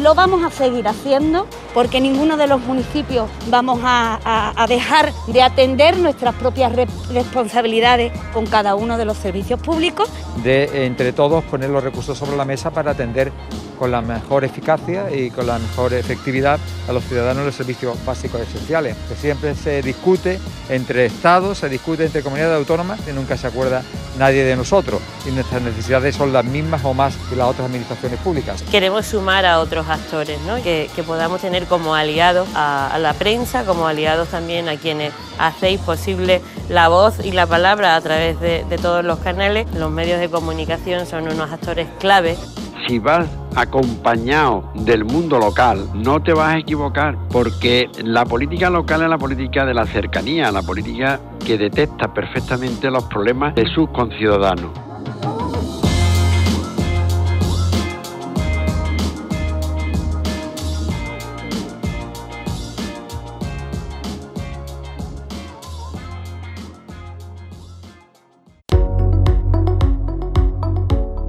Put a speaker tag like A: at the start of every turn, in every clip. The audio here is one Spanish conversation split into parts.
A: lo vamos a seguir haciendo porque ninguno de los municipios vamos a, dejar de atender nuestras propias responsabilidades con cada uno de los servicios públicos.
B: De entre todos poner los recursos sobre la mesa para atender con la mejor eficacia y con la mejor efectividad a los ciudadanos los servicios básicos esenciales. Que siempre se discute entre estados, se discute entre comunidades autónomas y nunca se acuerda nadie de nosotros. Y nuestras necesidades son las mismas o más que las otras administraciones públicas.
C: Queremos sumar a otros actores, ¿no? que, podamos tener como aliados a, la prensa, como aliados también a quienes hacéis posible la voz y la palabra a través de, de todos los canales. Los medios de comunicación son unos actores clave
D: si vas acompañado del mundo local, no te vas a equivocar, porque la política local es la política de la cercanía, la política que detecta perfectamente los problemas de sus conciudadanos.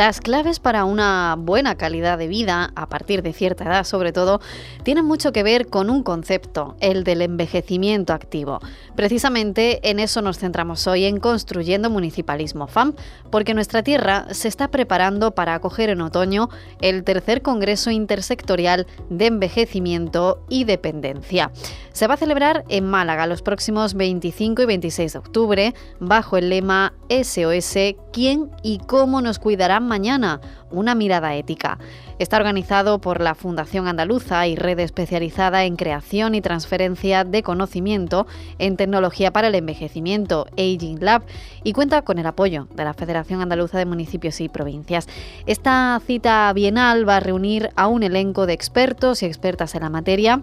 E: Las claves para una buena calidad de vida, a partir de cierta edad sobre todo, tienen mucho que ver con un concepto, el del envejecimiento activo. Precisamente en eso nos centramos hoy en Construyendo Municipalismo FAM, porque nuestra tierra se está preparando para acoger en otoño el tercer Congreso Intersectorial de Envejecimiento y Dependencia. Se va a celebrar en Málaga los próximos 25 y 26 de octubre bajo el lema SOS, ¿quién y cómo nos cuidarán mañana? Una mirada ética. Está organizado por la Fundación Andaluza y red especializada en creación y transferencia de conocimiento en tecnología para el envejecimiento, Aging Lab, y cuenta con el apoyo de la Federación Andaluza de Municipios y Provincias. Esta cita bienal va a reunir a un elenco de expertos y expertas en la materia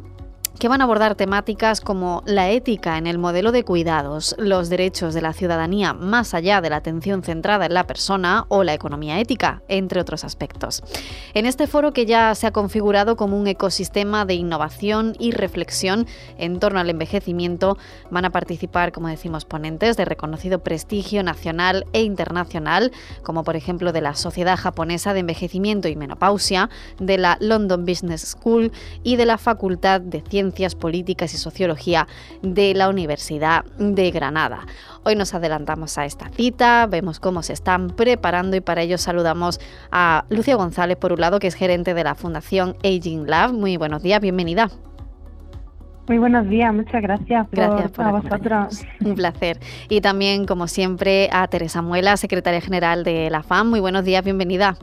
E: que van a abordar temáticas como la ética en el modelo de cuidados, los derechos de la ciudadanía más allá de la atención centrada en la persona o la economía ética, entre otros aspectos. En este foro que ya se ha configurado como un ecosistema de innovación y reflexión en torno al envejecimiento, van a participar, como decimos, ponentes de reconocido prestigio nacional e internacional, como por ejemplo de la Sociedad Japonesa de Envejecimiento y Menopausia, de la London Business School y de la Facultad de Ciencias Ciencias Políticas y Sociología de la Universidad de Granada. Hoy nos adelantamos a esta cita, vemos cómo se están preparando y para ello saludamos a Lucia González, por un lado, que es gerente de la Fundación Aging Lab. Muy buenos días, bienvenida.
F: Muy buenos días, muchas gracias,
E: gracias por, a vosotros. Un placer. Y también, como siempre, a Teresa Muela, secretaria general de la FAM. Muy buenos días, bienvenida.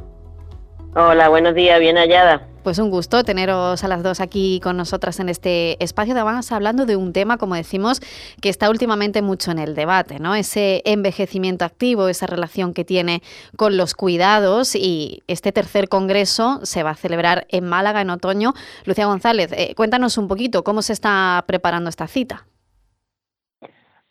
C: Hola, buenos días, bien hallada.
E: Pues un gusto teneros a las dos aquí con nosotras en este espacio. Además, hablando de un tema, como decimos, que está últimamente mucho en el debate, ¿no? Ese envejecimiento activo, esa relación que tiene con los cuidados y este tercer congreso se va a celebrar en Málaga en otoño. Lucía González, eh, cuéntanos un poquito cómo se está preparando esta cita.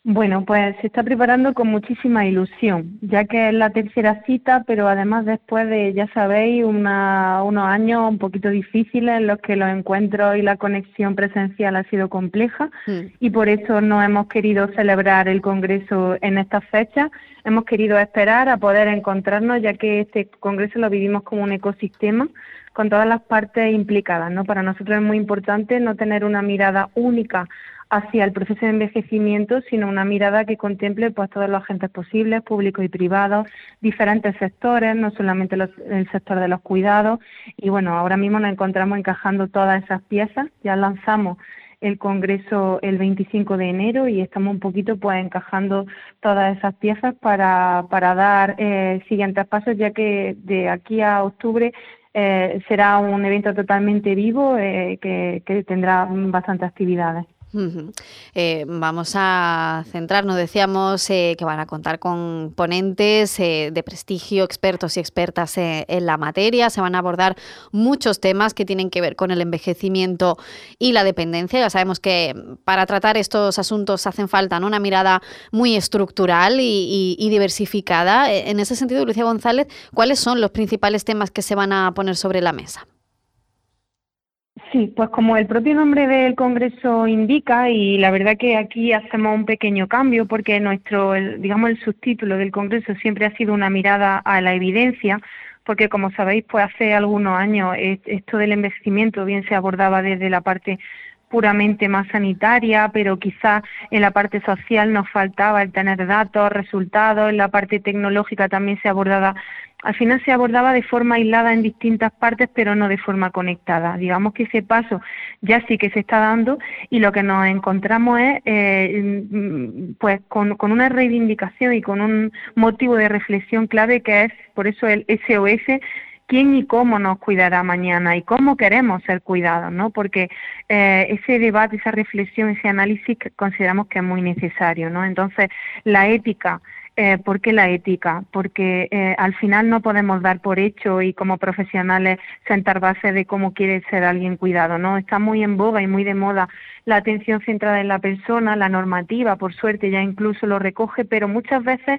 F: Bueno, pues se está preparando con muchísima ilusión, ya que es la tercera cita, pero además después de, ya sabéis, unos años un poquito difíciles en los que los encuentros y la conexión presencial ha sido compleja mm. y por eso no hemos querido celebrar el Congreso en estas fechas. Hemos querido esperar a poder encontrarnos, ya que este Congreso lo vivimos como un ecosistema con todas las partes implicadas. ¿no? Para nosotros es muy importante no tener una mirada única hacia el proceso de envejecimiento, sino una mirada que contemple pues todos los agentes posibles, públicos y privados, diferentes sectores, no solamente el sector de los cuidados. Y bueno, ahora mismo nos encontramos encajando todas esas piezas. Ya lanzamos el Congreso el 25 de enero y estamos un poquito pues encajando todas esas piezas para, dar eh, siguientes pasos, ya que de aquí a octubre eh, será un evento totalmente vivo eh, que tendrá bastantes actividades.
E: Eh, vamos a centrarnos, decíamos eh, que van a contar con ponentes eh, de prestigio, expertos y expertas en la materia. Se van a abordar muchos temas que tienen que ver con el envejecimiento y la dependencia. Ya sabemos que para tratar estos asuntos hacen falta una mirada muy estructural y diversificada. En ese sentido, Lucía González, ¿cuáles son los principales temas que se van a poner sobre la mesa?
F: Sí, pues como el propio nombre del Congreso indica, y la verdad que aquí hacemos un pequeño cambio porque nuestro, digamos, el subtítulo del Congreso siempre ha sido una mirada a la evidencia, porque como sabéis, pues hace algunos años esto del envejecimiento bien se abordaba desde la parte puramente más sanitaria, pero quizás en la parte social nos faltaba el tener datos, resultados, en la parte tecnológica también se abordaba al final se abordaba de forma aislada en distintas partes, pero no de forma conectada. Digamos que ese paso ya sí que se está dando y lo que nos encontramos es eh, mm, pues con, una reivindicación y con un motivo de reflexión clave que es, por eso el SOS, quién y cómo nos cuidará mañana y cómo queremos ser cuidados, ¿no? Porque eh, ese debate, esa reflexión, ese análisis consideramos que es muy necesario, ¿no? Entonces, la ética eh, ¿Por qué la ética? Porque eh, al final no podemos dar por hecho y como profesionales sentar base de cómo quiere ser alguien cuidado, ¿no? Está muy en boga y muy de moda la atención centrada en la persona, la normativa, por suerte ya incluso lo recoge, pero muchas veces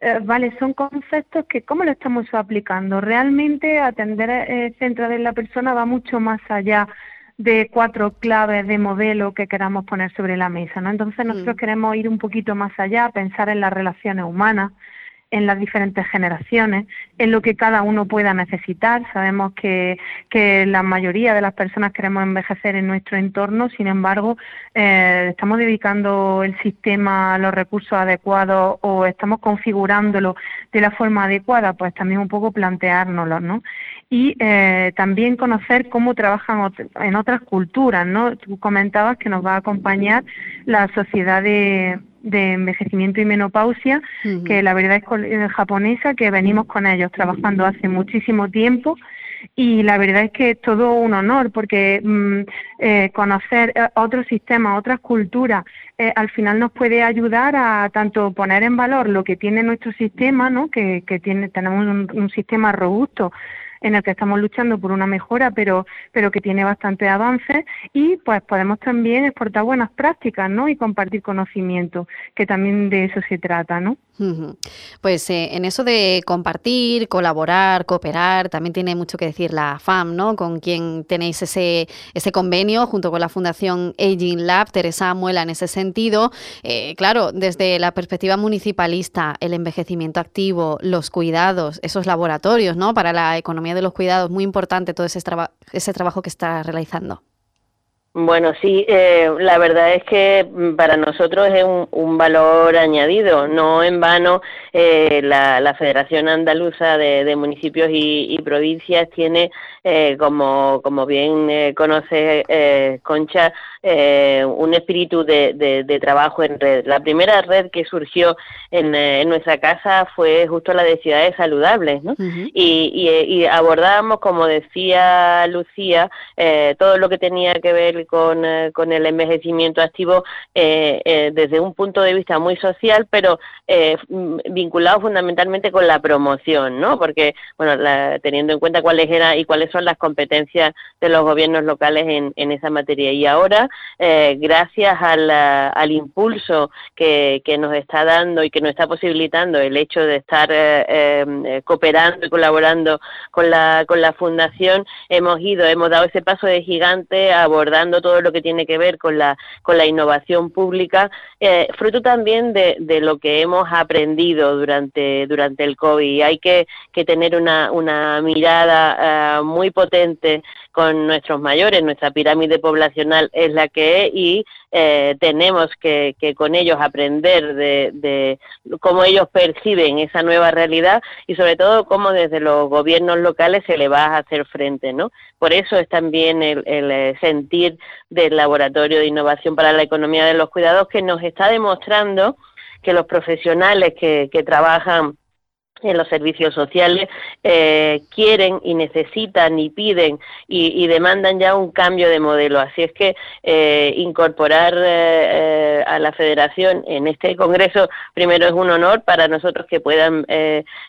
F: eh, vale, son conceptos que cómo lo estamos aplicando. Realmente atender eh, centrada en la persona va mucho más allá de cuatro claves de modelo que queramos poner sobre la mesa, ¿no? Entonces nosotros queremos ir un poquito más allá, pensar en las relaciones humanas, en las diferentes generaciones, en lo que cada uno pueda necesitar. Sabemos que, que la mayoría de las personas queremos envejecer en nuestro entorno, sin embargo, eh, estamos dedicando el sistema a los recursos adecuados o estamos configurándolo de la forma adecuada, pues también un poco planteárnoslo, ¿no? Y eh, también conocer cómo trabajan en otras culturas, ¿no? Tú comentabas que nos va a acompañar la sociedad de, envejecimiento y menopausia, que la verdad es eh, japonesa, que venimos con ellos trabajando hace muchísimo tiempo y la verdad es que es todo un honor porque mm, eh, conocer otros sistemas, otras culturas, al final nos puede ayudar a tanto poner en valor lo que tiene nuestro sistema, ¿no? que, que tiene, tenemos un sistema robusto en el que estamos luchando por una mejora, pero, pero que tiene bastante avance y pues podemos también exportar buenas prácticas, ¿no? Y compartir conocimiento, que también de eso se trata, ¿no?
E: Pues eh, en eso de compartir, colaborar, cooperar, también tiene mucho que decir la FAM, ¿no? Con quien tenéis ese, ese convenio junto con la Fundación Aging Lab, Teresa Muela, en ese sentido. Eh, claro, desde la perspectiva municipalista, el envejecimiento activo, los cuidados, esos laboratorios, ¿no? Para la economía de los cuidados, muy importante todo ese, ese trabajo que está realizando.
C: Bueno, sí, eh, la verdad es que mm, para nosotros es un, valor añadido. No en vano, eh, la, Federación Andaluza de, Municipios y, Provincias tiene, eh, como, como bien conoce Concha, un espíritu de, trabajo en red. La primera red que surgió en, nuestra casa fue justo la de ciudades saludables, ¿no? y, y, abordábamos, como decía Lucía, todo lo que tenía que ver con, con el envejecimiento activo desde un punto de vista muy social, pero vinculado fundamentalmente con la promoción, ¿no? Porque, bueno, teniendo en cuenta cuáles eran y cuáles son las competencias de los gobiernos locales en, en esa materia. Y ahora, gracias al, al impulso que, que nos está dando y que nos está posibilitando el hecho de estar eh, eh, cooperando y colaborando con la, con la Fundación, hemos ido, hemos dado ese paso de gigante abordando todo lo que tiene que ver con la, con la innovación pública, eh, fruto también de, de, lo que hemos aprendido durante, durante el COVID. Hay que, que tener una, una mirada muy potente con nuestros mayores, nuestra pirámide poblacional es la que es y eh, tenemos que, que, con ellos aprender de, de, cómo ellos perciben esa nueva realidad y sobre todo cómo desde los gobiernos locales se le va a hacer frente, ¿no? Por eso es también el, el eh, sentir del Laboratorio de Innovación para la Economía de los Cuidados que nos está demostrando que los profesionales que, que trabajan en los servicios sociales eh, quieren y necesitan y piden y, demandan ya un cambio de modelo. Así es que eh, incorporar eh, a la Federación en este Congreso primero es un honor para nosotros que puedan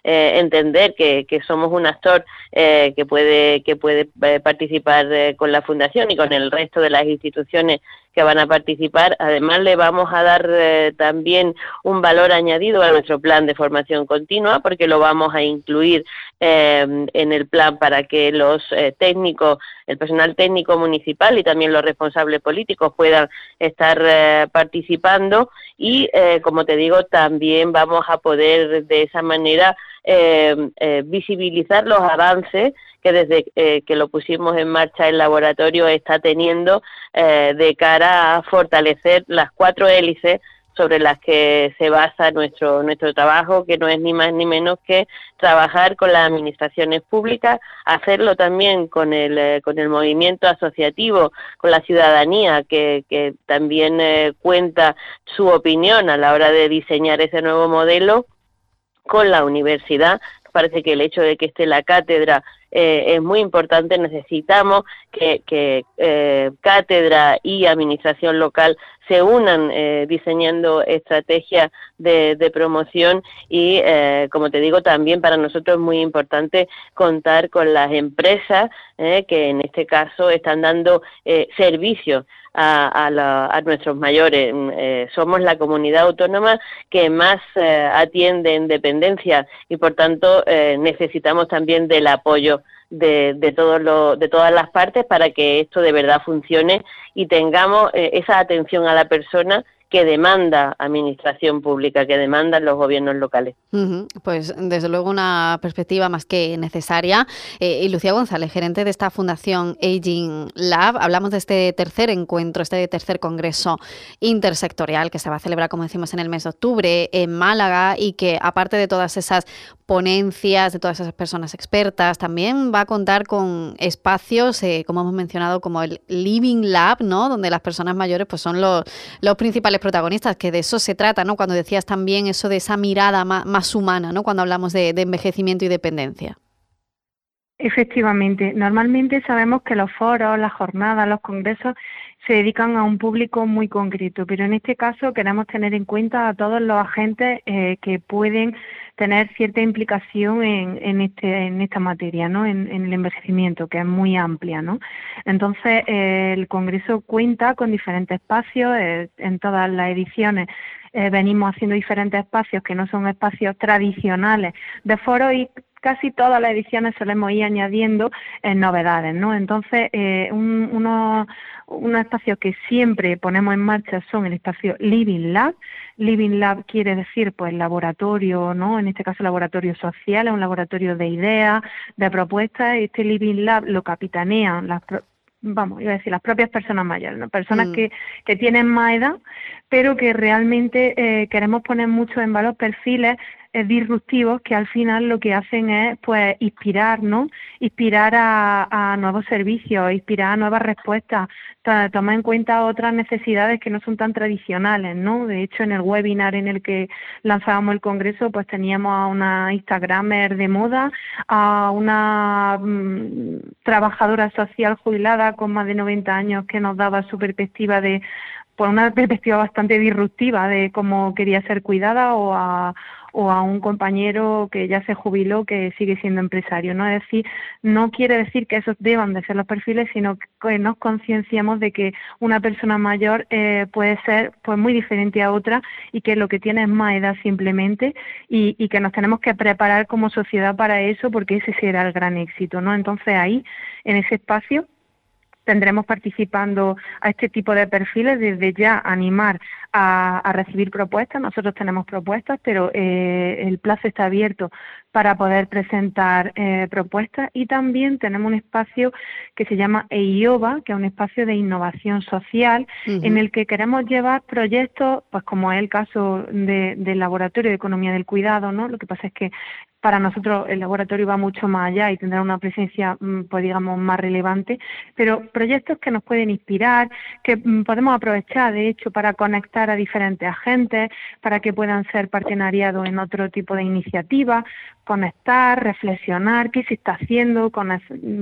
C: entender que, que, somos un actor que puede que puede participar con la Fundación y con el resto de las instituciones que van a participar. Además, le vamos a dar eh, también un valor añadido a nuestro plan de formación continua, porque lo vamos a incluir eh, en el plan para que los eh, técnicos, el personal técnico municipal y también los responsables políticos puedan estar participando. Y, como te digo, también vamos a poder de esa manera visibilizar los avances que desde eh, que lo pusimos en marcha el laboratorio está teniendo eh, de cara a fortalecer las cuatro hélices sobre las que se basa nuestro nuestro trabajo, que no es ni más ni menos que trabajar con las administraciones públicas, hacerlo también con el eh, con el movimiento asociativo, con la ciudadanía que, que también cuenta su opinión a la hora de diseñar ese nuevo modelo, con la universidad. Parece que el hecho de que esté la cátedra eh, es muy importante. Necesitamos que, eh, cátedra y administración local se unan eh, diseñando estrategias de, promoción y, como te digo, también para nosotros es muy importante contar con las empresas que en este caso están dando servicios a, nuestros mayores. somos la comunidad autónoma que más atiende en dependencia y, por tanto, necesitamos también del apoyo de, de, todo de todas las partes para que esto de verdad funcione y tengamos eh, esa atención a la persona que demanda administración pública, que demandan los gobiernos locales.
E: Pues desde luego una perspectiva más que necesaria. Eh, y Lucía González, gerente de esta fundación Aging Lab, hablamos de este tercer encuentro, este tercer congreso intersectorial que se va a celebrar, como decimos, en el mes de octubre en Málaga y que aparte de todas esas ponencias de todas esas personas expertas. También va a contar con espacios, eh, como hemos mencionado, como el Living Lab, ¿no? Donde las personas mayores pues, son los, los principales protagonistas, que de eso se trata, ¿no? Cuando decías también eso de esa mirada más, humana, ¿no? Cuando hablamos de, de envejecimiento y dependencia.
F: Efectivamente, normalmente sabemos que los foros, las jornadas, los congresos se dedican a un público muy concreto, pero en este caso queremos tener en cuenta a todos los agentes eh, que pueden tener cierta implicación en, en, este, en esta materia, ¿no? En, el envejecimiento, que es muy amplia, ¿no? Entonces, eh, el Congreso cuenta con diferentes espacios eh, en todas las ediciones. venimos haciendo diferentes espacios que no son espacios tradicionales de foro y casi todas las ediciones solemos ir añadiendo novedades, ¿no? Entonces, un, uno, unos espacios que siempre ponemos en marcha son el espacio Living Lab. Living Lab quiere decir, pues, laboratorio, ¿no? En este caso, laboratorio social, es un laboratorio de ideas, de propuestas. Este Living Lab lo capitanean las, vamos, iba a decir, las propias personas mayores, ¿no? personas mm. que, que tienen más edad, pero que realmente eh, queremos poner mucho en valor perfiles eh, disruptivos que al final lo que hacen es pues inspirar, ¿no? Inspirar a, nuevos servicios, inspirar a nuevas respuestas, tomar en cuenta otras necesidades que no son tan tradicionales, ¿no? De hecho, en el webinar en el que lanzábamos el congreso, pues teníamos a una Instagramer de moda, a una mm, trabajadora social jubilada con más de 90 años que nos daba su perspectiva de por una perspectiva bastante disruptiva de cómo quería ser cuidada o a, o a un compañero que ya se jubiló que sigue siendo empresario. ¿no? Es decir, no quiere decir que esos deban de ser los perfiles, sino que nos concienciamos de que una persona mayor eh, puede ser pues muy diferente a otra y que lo que tiene es más edad simplemente y, y que nos tenemos que preparar como sociedad para eso porque ese será el gran éxito. ¿no? Entonces ahí, en ese espacio, tendremos participando a este tipo de perfiles desde ya animar a, recibir propuestas. Nosotros tenemos propuestas, pero eh, el plazo está abierto para poder presentar eh, propuestas y también tenemos un espacio que se llama EIOBA, que es un espacio de innovación social en el que queremos llevar proyectos, pues como es el caso del Laboratorio de Economía del Cuidado, ¿no? Lo que pasa es que para nosotros el laboratorio va mucho más allá y tendrá una presencia, mm, pues digamos, más relevante, pero proyectos que nos pueden inspirar, que mm, podemos aprovechar, de hecho, para conectar a diferentes agentes, para que puedan ser partenariados en otro tipo de iniciativas, conectar, reflexionar, qué se está haciendo, con,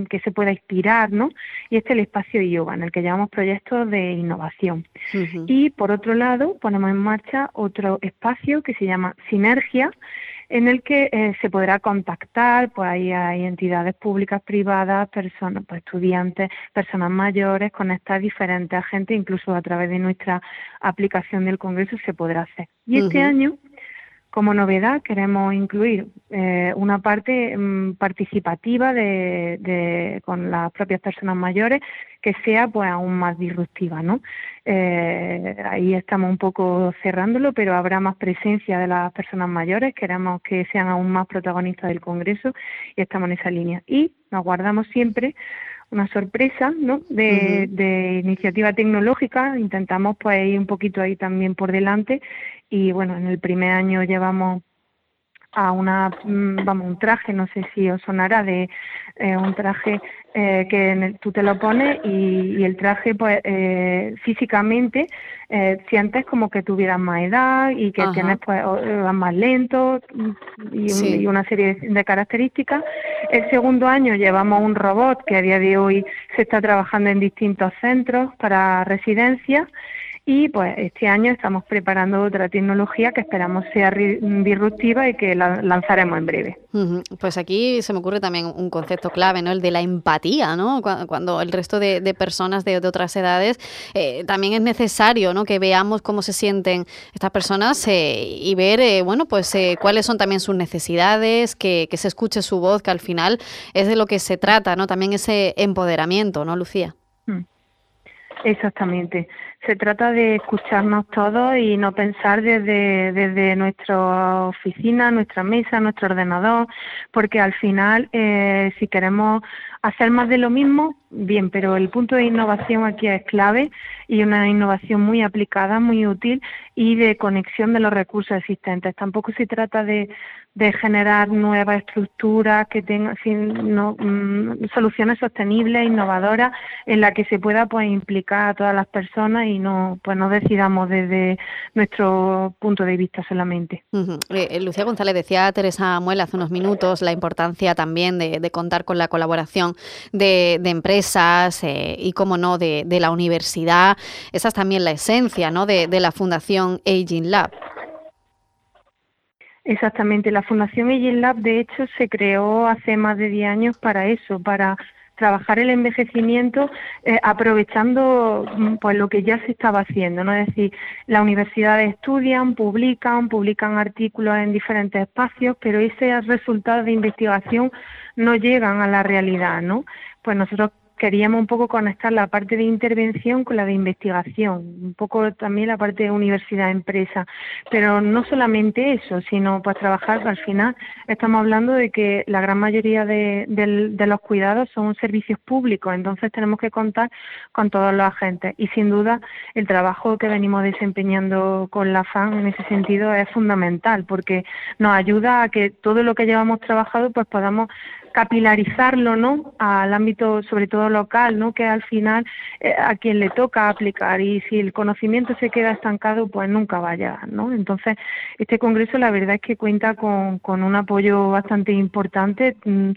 F: que se pueda inspirar, ¿no? Y este es el espacio yoga, en el que llevamos proyectos de innovación. Y por otro lado, ponemos en marcha otro espacio que se llama Sinergia, en el que eh, se podrá contactar, pues ahí hay entidades públicas, privadas, personas, pues estudiantes, personas mayores, conectar diferentes agentes, incluso a través de nuestra aplicación del Congreso se podrá hacer. Y este año como novedad queremos incluir eh, una parte mm, participativa de, con las propias personas mayores que sea pues aún más disruptiva, ¿no? Eh, ahí estamos un poco cerrándolo, pero habrá más presencia de las personas mayores, queremos que sean aún más protagonistas del Congreso y estamos en esa línea. Y nos guardamos siempre una sorpresa ¿no? de, de, iniciativa tecnológica, intentamos pues ir un poquito ahí también por delante. Y bueno, en el primer año llevamos a una, mm, vamos, un traje, no sé si os sonará, de eh, un traje eh, que tú te lo pones y, el traje, pues, eh, físicamente eh, sientes como que tuvieras más edad y que tienes, pues, vas más lento y, y, una serie de características. El segundo año llevamos un robot que a día de hoy se está trabajando en distintos centros para residencias y pues este año estamos preparando otra tecnología que esperamos sea disruptiva y que la lanzaremos en breve.
E: Pues aquí se me ocurre también un concepto clave, ¿no? El de la empatía, ¿no? Cuando, el resto de, personas de, otras edades eh, también es necesario, ¿no? Que veamos cómo se sienten estas personas eh, y ver, eh, bueno, pues cuáles son también sus necesidades, que, que se escuche su voz, que al final es de lo que se trata, ¿no? También ese empoderamiento, ¿no, Lucía? Mm.
F: Exactamente. Se trata de escucharnos todos y no pensar desde, desde nuestra oficina, nuestra mesa, nuestro ordenador, porque al final, eh, si queremos hacer más de lo mismo, bien, pero el punto de innovación aquí es clave y una innovación muy aplicada, muy útil y de conexión de los recursos existentes. Tampoco se trata de, de generar nuevas estructuras que tengan mm, soluciones sostenibles, innovadoras, en la que se pueda pues implicar a todas las personas y no pues no decidamos desde nuestro punto de vista solamente.
E: Eh, Lucía González decía Teresa Muela hace unos minutos la importancia también de, contar con la colaboración de, empresas eh, y, como no, de, la universidad. Esa es también la esencia ¿no? de, de la Fundación Aging Lab.
F: Exactamente, la Fundación Aging Lab de hecho se creó hace más de 10 años para eso, para trabajar el envejecimiento eh, aprovechando mm, pues lo que ya se estaba haciendo, ¿no? Es decir, las universidades estudian, publican, publican artículos en diferentes espacios, pero ese resultado de investigación no llegan a la realidad, ¿no? Pues nosotros queríamos un poco conectar la parte de intervención con la de investigación, un poco también la parte de universidad-empresa, pero no solamente eso, sino pues trabajar, al final estamos hablando de que la gran mayoría de, de los cuidados son servicios públicos, entonces tenemos que contar con todos los agentes. Y sin duda el trabajo que venimos desempeñando con la FAN en ese sentido es fundamental porque nos ayuda a que todo lo que llevamos trabajado pues podamos capilarizarlo no al ámbito sobre todo local no que al final eh, a quien le toca aplicar. Y si el conocimiento se queda estancado pues nunca va a llegar no entonces este congreso la verdad es que cuenta con, con un apoyo bastante importante. Mm,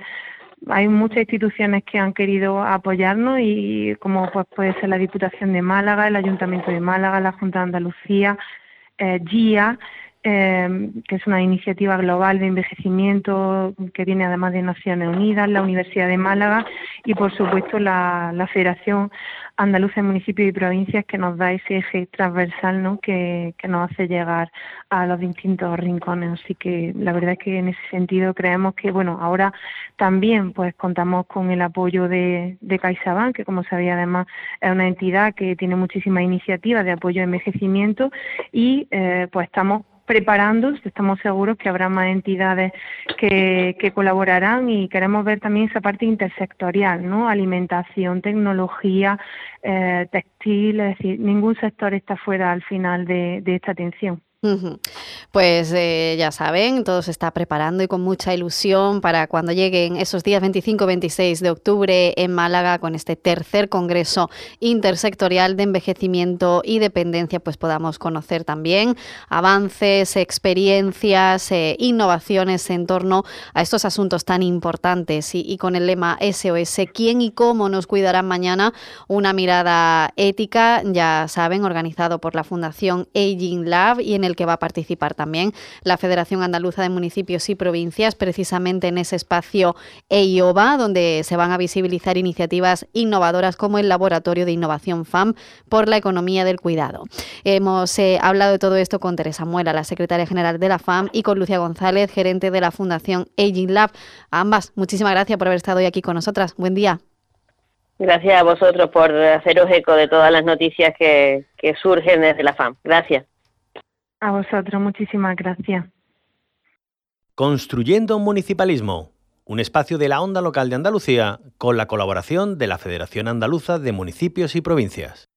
F: hay muchas instituciones que han querido apoyarnos y como pues puede ser la Diputación de Málaga, el Ayuntamiento de Málaga, la Junta de Andalucía, eh, GIA, eh, que es una iniciativa global de envejecimiento que viene además de Naciones Unidas, la Universidad de Málaga y por supuesto la, la Federación Andaluza de Municipios y Provincias que nos da ese eje transversal ¿no? que, nos hace llegar a los distintos rincones. Así que la verdad es que en ese sentido creemos que bueno ahora también pues contamos con el apoyo de, de CaixaBank, que como sabía además es una entidad que tiene muchísimas iniciativas de apoyo a envejecimiento y eh, pues estamos preparando, estamos seguros que habrá más entidades que, que, colaborarán y queremos ver también esa parte intersectorial, ¿no? Alimentación, tecnología, eh, textil, es decir, ningún sector está fuera al final de, de esta atención.
E: Pues eh, ya saben, todo se está preparando y con mucha ilusión para cuando lleguen esos días 25-26 de octubre en Málaga con este tercer Congreso Intersectorial de Envejecimiento y Dependencia, pues podamos conocer también avances, experiencias, eh, innovaciones en torno a estos asuntos tan importantes y, y, con el lema SOS, ¿quién y cómo nos cuidarán mañana? Una mirada ética, ya saben, organizado por la Fundación Aging Lab y en que va a participar también la Federación Andaluza de Municipios y Provincias, precisamente en ese espacio EIOBA, donde se van a visibilizar iniciativas innovadoras como el Laboratorio de Innovación FAM por la Economía del Cuidado. Hemos eh, hablado de todo esto con Teresa Muela, la secretaria general de la FAM, y con Lucia González, gerente de la Fundación Aging Lab. Ambas, muchísimas gracias por haber estado hoy aquí con nosotras. Buen día.
C: Gracias a vosotros por haceros eco de todas las noticias que surgen desde la FAM. Gracias.
F: A vosotros, muchísimas gracias.
G: Construyendo un municipalismo, un espacio de la onda local de Andalucía con la colaboración de la Federación Andaluza de Municipios y Provincias.